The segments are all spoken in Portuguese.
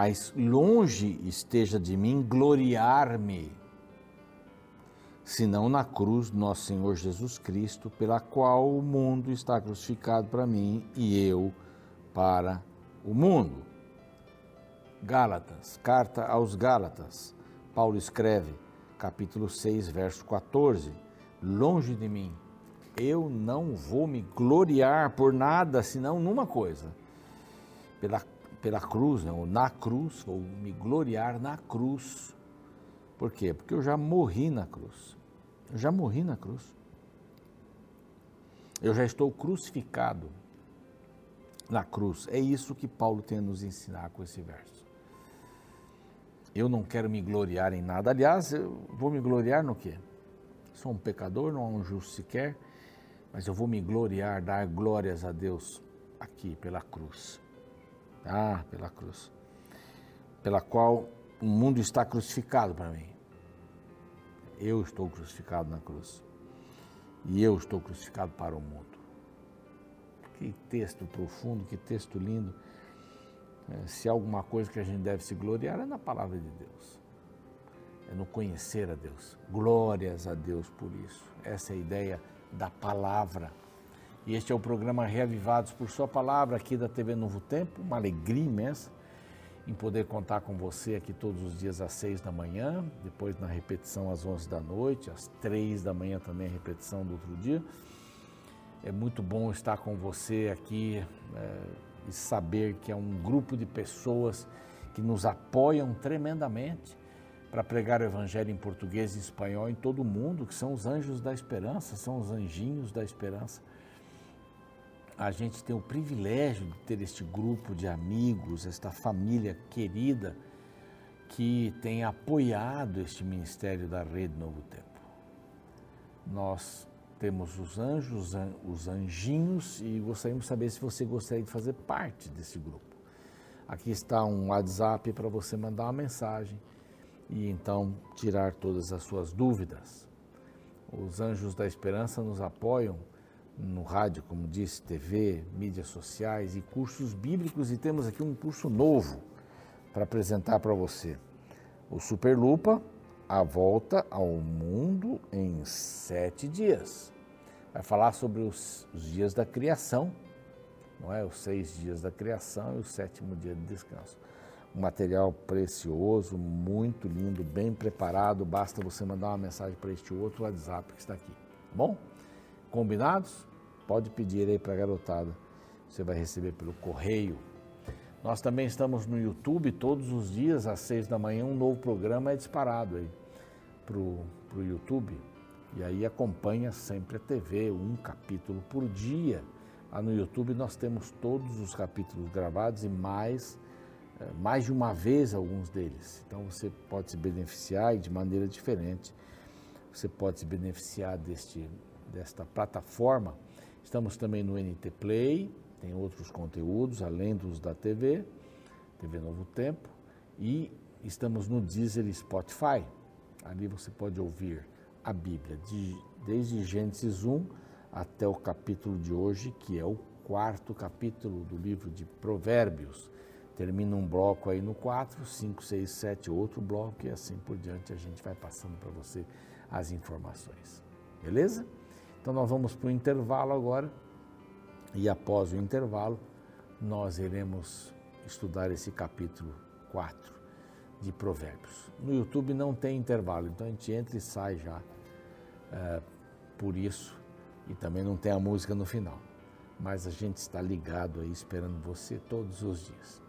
mas longe esteja de mim gloriar-me, senão na cruz do nosso Senhor Jesus Cristo, pela qual o mundo está crucificado para mim e eu para o mundo. Gálatas, carta aos Gálatas. Paulo escreve, capítulo 6, verso 14: Longe de mim, eu não vou me gloriar por nada senão numa coisa, pela pela cruz, né, ou na cruz, ou me gloriar na cruz. Por quê? Porque eu já morri na cruz. Eu já morri na cruz. Eu já estou crucificado na cruz. É isso que Paulo tem a nos ensinar com esse verso. Eu não quero me gloriar em nada. Aliás, eu vou me gloriar no quê? Sou um pecador, não há um justo sequer, mas eu vou me gloriar, dar glórias a Deus aqui pela cruz. Ah, pela cruz. Pela qual o mundo está crucificado para mim. Eu estou crucificado na cruz. E eu estou crucificado para o mundo. Que texto profundo, que texto lindo. É, se há alguma coisa que a gente deve se gloriar é na palavra de Deus. É no conhecer a Deus. Glórias a Deus por isso. Essa é a ideia da palavra. E este é o programa Reavivados por Sua Palavra, aqui da TV Novo Tempo. Uma alegria imensa em poder contar com você aqui todos os dias às seis da manhã, depois na repetição às onze da noite, às três da manhã também a repetição do outro dia. É muito bom estar com você aqui é, e saber que é um grupo de pessoas que nos apoiam tremendamente para pregar o Evangelho em português e espanhol em todo o mundo, que são os anjos da esperança, são os anjinhos da esperança a gente tem o privilégio de ter este grupo de amigos, esta família querida que tem apoiado este ministério da Rede Novo Tempo. Nós temos os anjos, os anjinhos e gostaríamos de saber se você gostaria de fazer parte desse grupo. Aqui está um WhatsApp para você mandar uma mensagem e então tirar todas as suas dúvidas. Os anjos da esperança nos apoiam no rádio, como disse, TV, mídias sociais e cursos bíblicos. E temos aqui um curso novo para apresentar para você. O Superlupa, a volta ao mundo em sete dias. Vai falar sobre os, os dias da criação, não é? Os seis dias da criação e o sétimo dia de descanso. Um material precioso, muito lindo, bem preparado. Basta você mandar uma mensagem para este outro WhatsApp que está aqui. Tá bom? Combinados? Pode pedir aí para a garotada. Você vai receber pelo correio. Nós também estamos no YouTube todos os dias, às seis da manhã, um novo programa é disparado aí para o YouTube. E aí acompanha sempre a TV, um capítulo por dia. Lá no YouTube nós temos todos os capítulos gravados e mais, eh, mais de uma vez alguns deles. Então você pode se beneficiar e de maneira diferente. Você pode se beneficiar deste, desta plataforma Estamos também no NT Play, tem outros conteúdos além dos da TV, TV Novo Tempo, e estamos no Deezer Spotify. Ali você pode ouvir a Bíblia, de, desde Gênesis 1 até o capítulo de hoje, que é o quarto capítulo do livro de Provérbios. Termina um bloco aí no 4, 5, 6, 7, outro bloco e assim por diante a gente vai passando para você as informações. Beleza? Então nós vamos para o intervalo agora e após o intervalo nós iremos estudar esse capítulo 4 de Provérbios. No YouTube não tem intervalo, então a gente entra e sai já é, por isso e também não tem a música no final. Mas a gente está ligado aí esperando você todos os dias.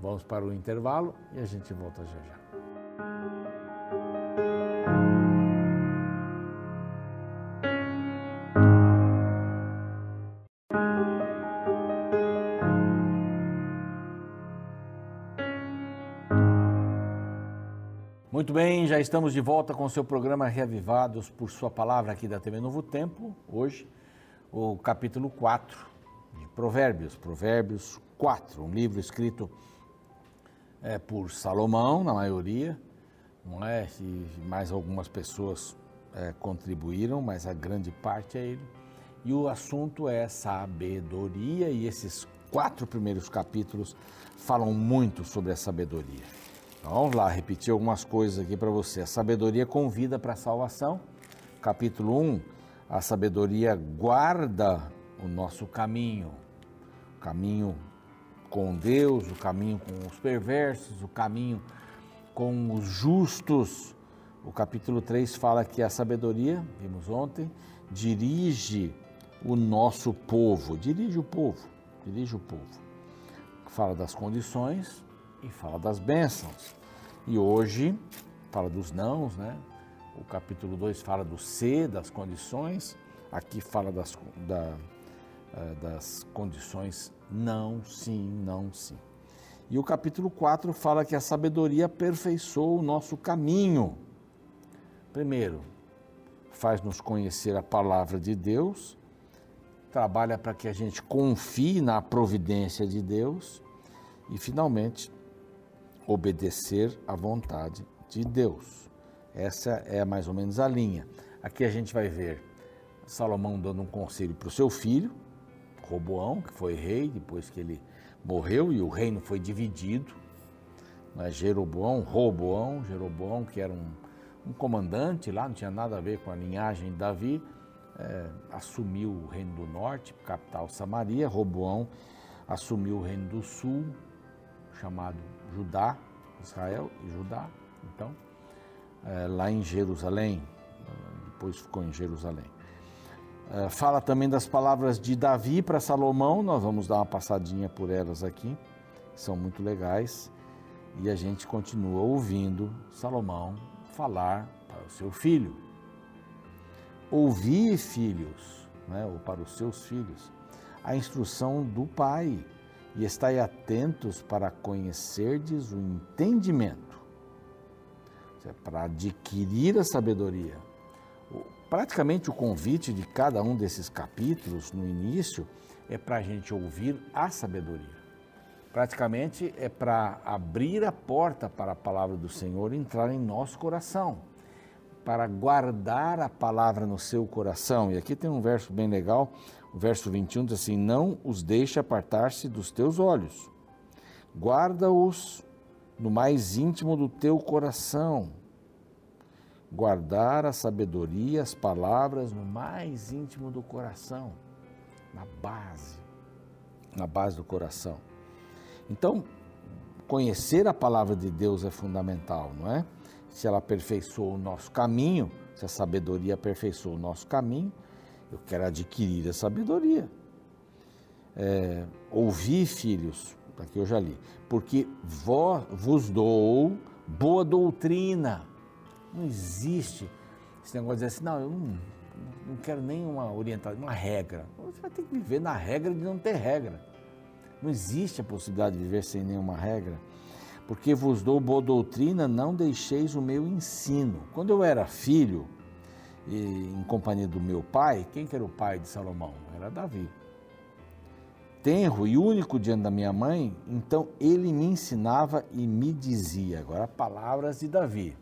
Vamos para o intervalo e a gente volta já já. Muito bem, já estamos de volta com o seu programa Reavivados por Sua Palavra aqui da TV Novo Tempo. Hoje, o capítulo 4 de Provérbios, Provérbios 4, um livro escrito é, por Salomão, na maioria, não é? E mais algumas pessoas é, contribuíram, mas a grande parte é ele. E o assunto é sabedoria, e esses quatro primeiros capítulos falam muito sobre a sabedoria. Então, vamos lá, repetir algumas coisas aqui para você. A sabedoria convida para a salvação. Capítulo 1, a sabedoria guarda o nosso caminho. O caminho com Deus, o caminho com os perversos, o caminho com os justos. O capítulo 3 fala que a sabedoria, vimos ontem, dirige o nosso povo, dirige o povo, dirige o povo. Fala das condições e fala das bênçãos. E hoje fala dos nãos, né? O capítulo 2 fala do ser, das condições. Aqui fala das, da, eh, das condições não, sim, não, sim. E o capítulo 4 fala que a sabedoria aperfeiçoou o nosso caminho. Primeiro, faz-nos conhecer a palavra de Deus, trabalha para que a gente confie na providência de Deus e, finalmente, obedecer à vontade de Deus. Essa é mais ou menos a linha. Aqui a gente vai ver Salomão dando um conselho para o seu filho, Roboão, que foi rei depois que ele morreu e o reino foi dividido. Né? Jeroboão, Roboão, Jeroboão, que era um, um, comandante lá, não tinha nada a ver com a linhagem de Davi, é, assumiu o reino do norte, capital Samaria. Roboão assumiu o reino do sul, chamado Judá, Israel e Judá. Então, é, lá em Jerusalém, depois ficou em Jerusalém. É, fala também das palavras de Davi para Salomão, nós vamos dar uma passadinha por elas aqui, são muito legais, e a gente continua ouvindo Salomão falar para o seu filho. Ouvi, filhos, né, ou para os seus filhos, a instrução do pai, e estai atentos para conhecerdes o entendimento, para adquirir a sabedoria. Praticamente o convite de cada um desses capítulos no início é para a gente ouvir a sabedoria. Praticamente é para abrir a porta para a palavra do Senhor entrar em nosso coração, para guardar a palavra no seu coração. E aqui tem um verso bem legal, o verso 21 diz assim: Não os deixe apartar-se dos teus olhos, guarda-os no mais íntimo do teu coração guardar a sabedoria, as palavras no mais íntimo do coração, na base, na base do coração. Então, conhecer a palavra de Deus é fundamental, não é? Se ela aperfeiçoa o nosso caminho, se a sabedoria aperfeiçoa o nosso caminho, eu quero adquirir a sabedoria. É, ouvir, filhos, aqui eu já li, porque vos dou boa doutrina não existe esse negócio de dizer assim, não, eu não, não quero nenhuma orientação, uma regra. Você vai ter que viver na regra de não ter regra. Não existe a possibilidade de viver sem nenhuma regra. Porque vos dou boa doutrina, não deixeis o meu ensino. Quando eu era filho, em companhia do meu pai, quem que era o pai de Salomão? Era Davi. Tenro e único diante da minha mãe, então ele me ensinava e me dizia, agora palavras de Davi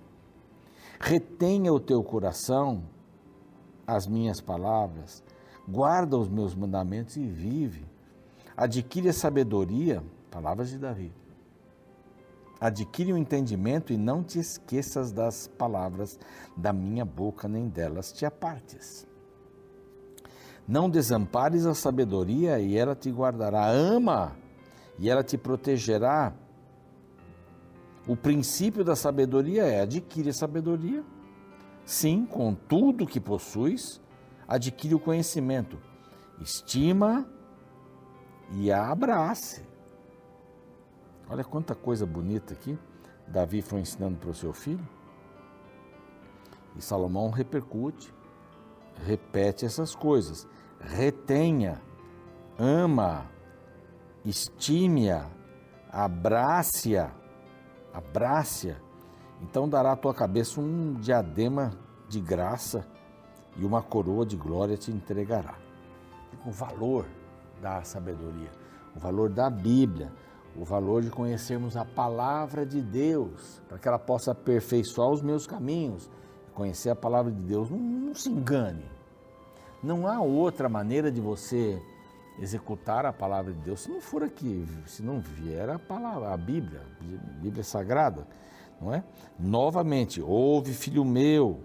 retenha o teu coração as minhas palavras, guarda os meus mandamentos e vive. Adquire a sabedoria, palavras de Davi. Adquire o entendimento e não te esqueças das palavras da minha boca, nem delas te apartes. Não desampares a sabedoria e ela te guardará. Ama e ela te protegerá o princípio da sabedoria é adquire sabedoria. Sim, com tudo que possuis, adquire o conhecimento. Estima e a abrace. Olha quanta coisa bonita aqui. Davi foi ensinando para o seu filho. E Salomão repercute, repete essas coisas. Retenha, ama, estime-a, abrace-a abrace-a, então dará à tua cabeça um diadema de graça e uma coroa de glória te entregará. O valor da sabedoria, o valor da Bíblia, o valor de conhecermos a palavra de Deus, para que ela possa aperfeiçoar os meus caminhos. Conhecer a palavra de Deus, não, não se engane. Não há outra maneira de você executar a palavra de Deus se não for aqui, se não vier a palavra, a Bíblia, a Bíblia Sagrada, não é? Novamente, ouve, filho meu.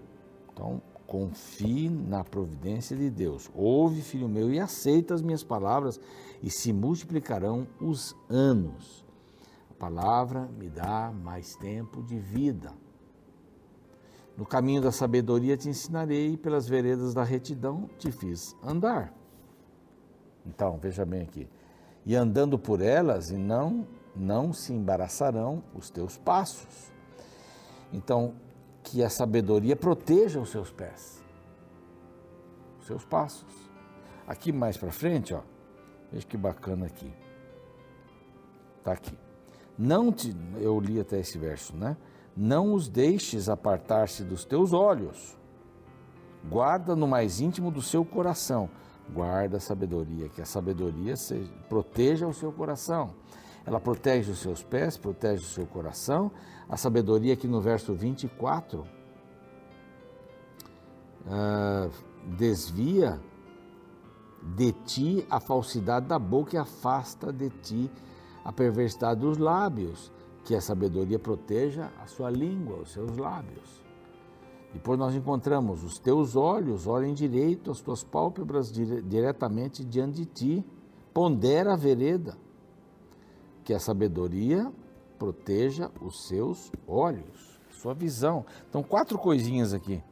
Então, confie na providência de Deus. Ouve, filho meu, e aceita as minhas palavras, e se multiplicarão os anos. A palavra me dá mais tempo de vida. No caminho da sabedoria te ensinarei, pelas veredas da retidão te fiz andar. Então, veja bem aqui. E andando por elas, e não, não se embaraçarão os teus passos. Então, que a sabedoria proteja os seus pés, os seus passos. Aqui mais para frente, ó, veja que bacana aqui. Tá aqui. Não te, eu li até esse verso, né? Não os deixes apartar-se dos teus olhos. Guarda no mais íntimo do seu coração guarda a sabedoria, que a sabedoria seja, proteja o seu coração. Ela protege os seus pés, protege o seu coração. A sabedoria, aqui no verso 24, uh, ah, desvia de ti a falsidade da boca e afasta de ti a perversidade dos lábios. Que a sabedoria proteja a sua língua, os seus lábios. Depois nós encontramos os teus olhos olhem direito, as tuas pálpebras dire diretamente diante de ti. Pondera a vereda, que a sabedoria proteja os seus olhos, sua visão. Então, quatro coisinhas aqui.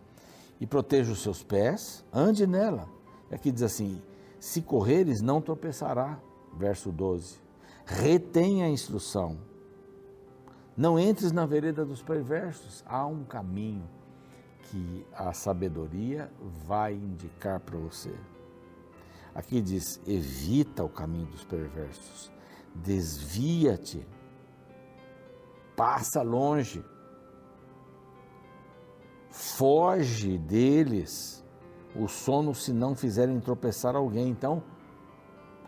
E proteja os seus pés, ande nela. Aqui diz assim: se correres, não tropeçará. Verso 12. Retém a instrução. Não entres na vereda dos perversos. Há um caminho que a sabedoria vai indicar para você. Aqui diz: evita o caminho dos perversos, desvia-te, passa longe, foge deles, o sono se não fizerem tropeçar alguém. Então,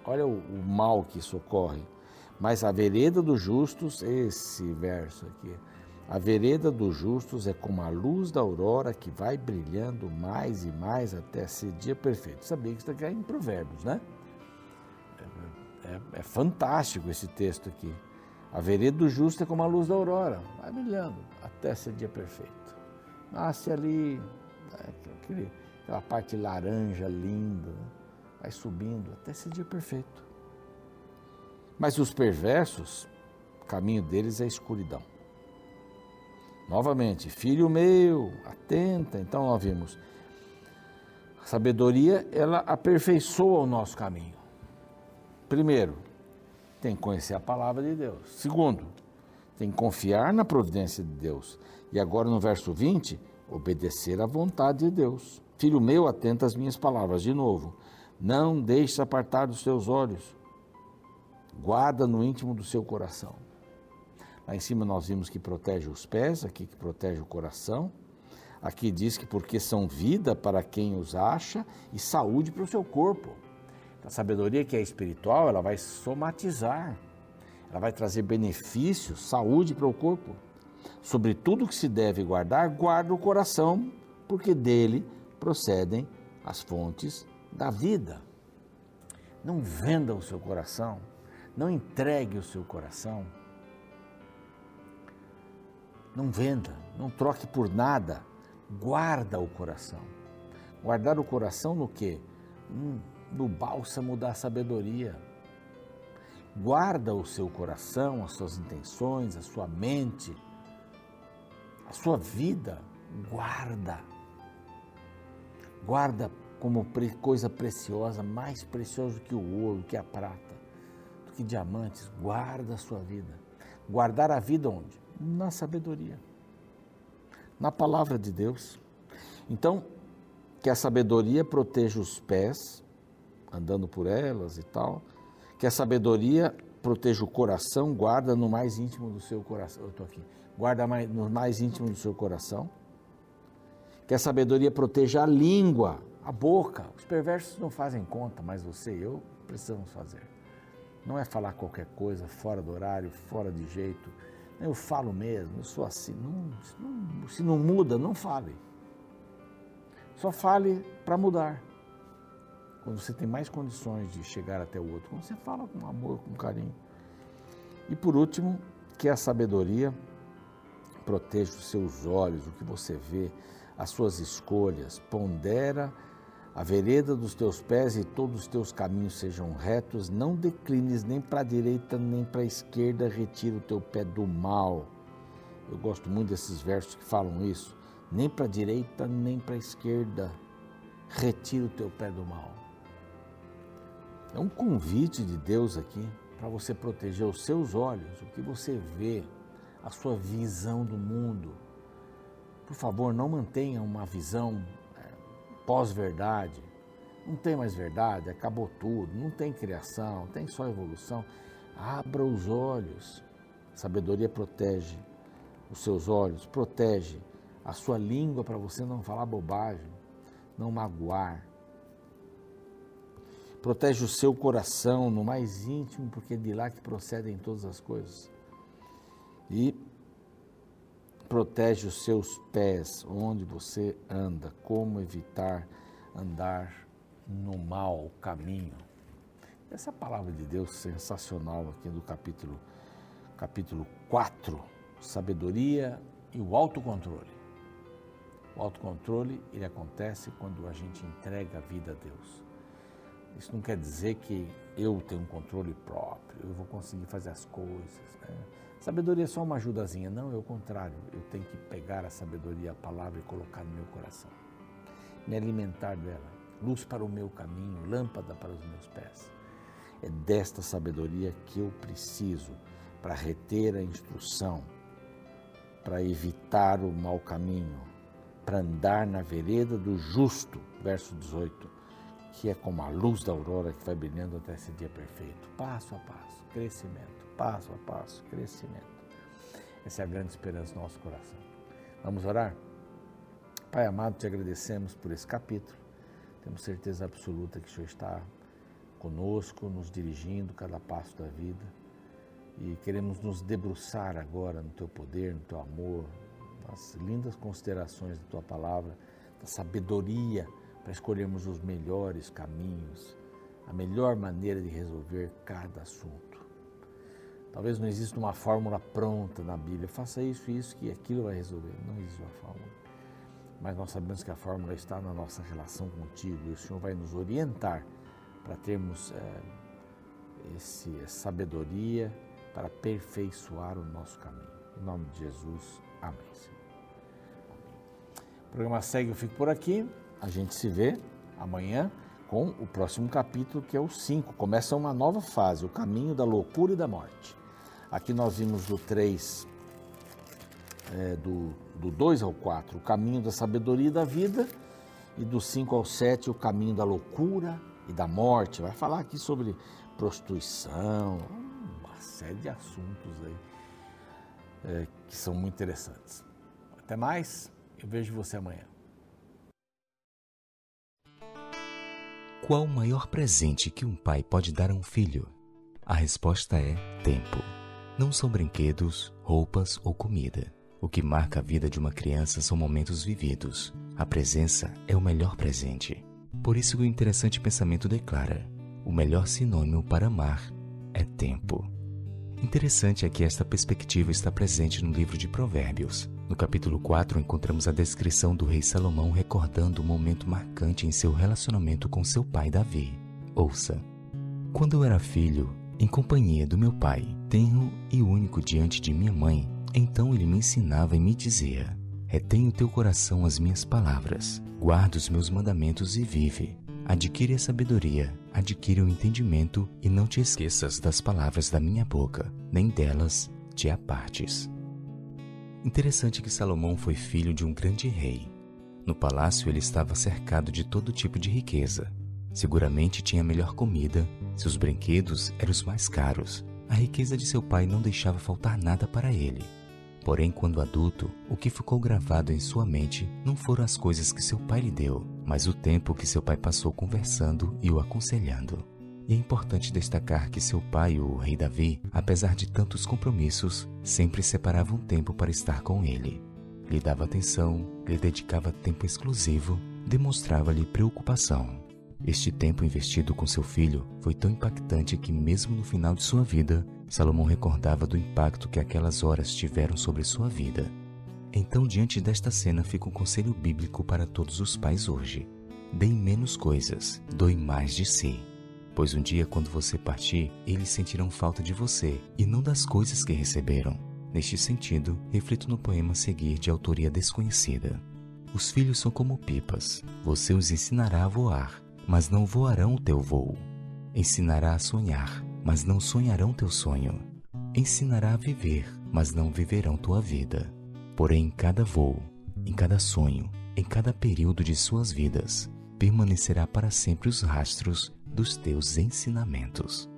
olha o, o mal que isso ocorre. Mas a vereda dos justos, esse verso aqui, a vereda dos justos é como a luz da aurora que vai brilhando mais e mais até ser dia perfeito. Sabia que isso aqui é em Provérbios, né? É, é, fantástico esse texto aqui. A vereda do justo é como a luz da aurora, vai brilhando até ser dia perfeito. Nasce ali, né, aquele, aquela parte laranja linda, né? vai subindo até ser dia perfeito. Mas os perversos, o caminho deles é escuridão. Novamente, filho meu, atenta. Então nós vimos, a sabedoria, ela aperfeiçoa o nosso caminho. Primeiro, tem que conhecer a palavra de Deus. Segundo, tem que confiar na providência de Deus. E agora no verso 20, obedecer à vontade de Deus. Filho meu, atenta às minhas palavras. De novo, não deixe apartar dos teus olhos. Guarda no íntimo do seu coração. Lá em cima nós vimos que protege os pés, aqui que protege o coração. Aqui diz que porque são vida para quem os acha e saúde para o seu corpo. A sabedoria que é espiritual, ela vai somatizar, ela vai trazer benefícios, saúde para o corpo. Sobre tudo que se deve guardar, guarda o coração, porque dele procedem as fontes da vida. Não venda o seu coração, não entregue o seu coração não venda, não troque por nada. Guarda o coração. Guardar o coração no quê? Hum, no bálsamo da sabedoria. Guarda o seu coração, as suas intenções, a sua mente, a sua vida. Guarda. Guarda como coisa preciosa, mais preciosa que o ouro, que a prata, do que diamantes. Guarda a sua vida. Guardar a vida onde? na sabedoria, na palavra de Deus. Então, que a sabedoria proteja os pés, andando por elas e tal, que a sabedoria proteja o coração, guarda no mais íntimo do seu coração. Eu estou aqui. Guarda no mais íntimo do seu coração. Que a sabedoria proteja a língua, a boca. Os perversos não fazem conta, mas você e eu precisamos fazer. Não é falar qualquer coisa fora do horário, fora de jeito eu falo mesmo, eu sou assim. Não, se, não, se não muda, não fale. Só fale para mudar. Quando você tem mais condições de chegar até o outro, quando você fala com amor, com carinho. E por último, que a sabedoria proteja os seus olhos, o que você vê, as suas escolhas, pondera a vereda dos teus pés e todos os teus caminhos sejam retos, não declines nem para a direita nem para a esquerda, retira o teu pé do mal. Eu gosto muito desses versos que falam isso. Nem para a direita nem para a esquerda, retira o teu pé do mal. É um convite de Deus aqui para você proteger os seus olhos, o que você vê, a sua visão do mundo. Por favor, não mantenha uma visão é, pós-verdade. Não tem mais verdade, acabou tudo, não tem criação, tem só evolução. Abra os olhos. Sabedoria protege os seus olhos, protege a sua língua para você não falar bobagem, não magoar, Protege o seu coração no mais íntimo, porque é de lá que procedem todas as coisas. E protege os seus pés, onde você anda, como evitar andar no mau caminho. Essa palavra de Deus sensacional aqui do capítulo capítulo 4, sabedoria e o autocontrole. O autocontrole ele acontece quando a gente entrega a vida a Deus. Isso não quer dizer que eu tenho um controle próprio, eu vou conseguir fazer as coisas. Né? Sabedoria é só uma ajudazinha. Não, é o contrário. Eu tenho que pegar a sabedoria, a palavra e colocar no meu coração. Me alimentar dela. Luz para o meu caminho, lâmpada para os meus pés. É desta sabedoria que eu preciso para reter a instrução, para evitar o mau caminho, para andar na vereda do justo. Verso 18 que é como a luz da aurora que vai brilhando até esse dia perfeito. Passo a passo, crescimento, passo a passo, crescimento. Essa é a grande esperança do nosso coração. Vamos orar? Pai amado, te agradecemos por esse capítulo. Temos certeza absoluta que o Senhor está conosco, nos dirigindo cada passo da vida. E queremos nos debruçar agora no teu poder, no teu amor, nas lindas considerações da tua palavra, da sabedoria para escolhermos os melhores caminhos, a melhor maneira de resolver cada assunto. Talvez não exista uma fórmula pronta na Bíblia, faça isso, isso, que aquilo vai resolver. Não existe uma fórmula. Mas nós sabemos que a fórmula está na nossa relação contigo e o Senhor vai nos orientar para termos é, esse, essa sabedoria para aperfeiçoar o nosso caminho. Em nome de Jesus, amém. O programa segue, eu fico por aqui. A gente se vê amanhã com o próximo capítulo, que é o 5. Começa uma nova fase, o caminho da loucura e da morte. Aqui nós vimos do 3, é, do, do 2 ao 4, o caminho da sabedoria e da vida, e do 5 ao 7, o caminho da loucura e da morte. Vai falar aqui sobre prostituição, uma série de assuntos aí é, que são muito interessantes. Até mais, eu vejo você amanhã. Qual o maior presente que um pai pode dar a um filho? A resposta é tempo. Não são brinquedos, roupas ou comida. O que marca a vida de uma criança são momentos vividos. A presença é o melhor presente. Por isso o interessante pensamento declara: o melhor sinônimo para amar é tempo. Interessante é que esta perspectiva está presente no livro de Provérbios. No capítulo 4, encontramos a descrição do rei Salomão recordando um momento marcante em seu relacionamento com seu pai Davi. Ouça: Quando eu era filho, em companhia do meu pai, tenro e único diante de minha mãe, então ele me ensinava e me dizia: Retém o teu coração as minhas palavras, guarda os meus mandamentos e vive. Adquire a sabedoria, adquire o entendimento e não te esqueças das palavras da minha boca, nem delas te apartes. Interessante que Salomão foi filho de um grande rei. No palácio ele estava cercado de todo tipo de riqueza. Seguramente tinha melhor comida, seus brinquedos eram os mais caros. A riqueza de seu pai não deixava faltar nada para ele. Porém, quando adulto, o que ficou gravado em sua mente não foram as coisas que seu pai lhe deu, mas o tempo que seu pai passou conversando e o aconselhando. E é importante destacar que seu pai, o rei Davi, apesar de tantos compromissos, sempre separava um tempo para estar com ele. Lhe dava atenção, lhe dedicava tempo exclusivo, demonstrava-lhe preocupação. Este tempo investido com seu filho foi tão impactante que, mesmo no final de sua vida, Salomão recordava do impacto que aquelas horas tiveram sobre sua vida. Então, diante desta cena, fica um conselho bíblico para todos os pais hoje: deem menos coisas, doe mais de si. Pois um dia, quando você partir, eles sentirão falta de você e não das coisas que receberam. Neste sentido, reflito no poema a seguir de autoria desconhecida. Os filhos são como pipas, você os ensinará a voar mas não voarão o teu voo. Ensinará a sonhar, mas não sonharão teu sonho. Ensinará a viver, mas não viverão tua vida. Porém, em cada voo, em cada sonho, em cada período de suas vidas, permanecerá para sempre os rastros dos teus ensinamentos.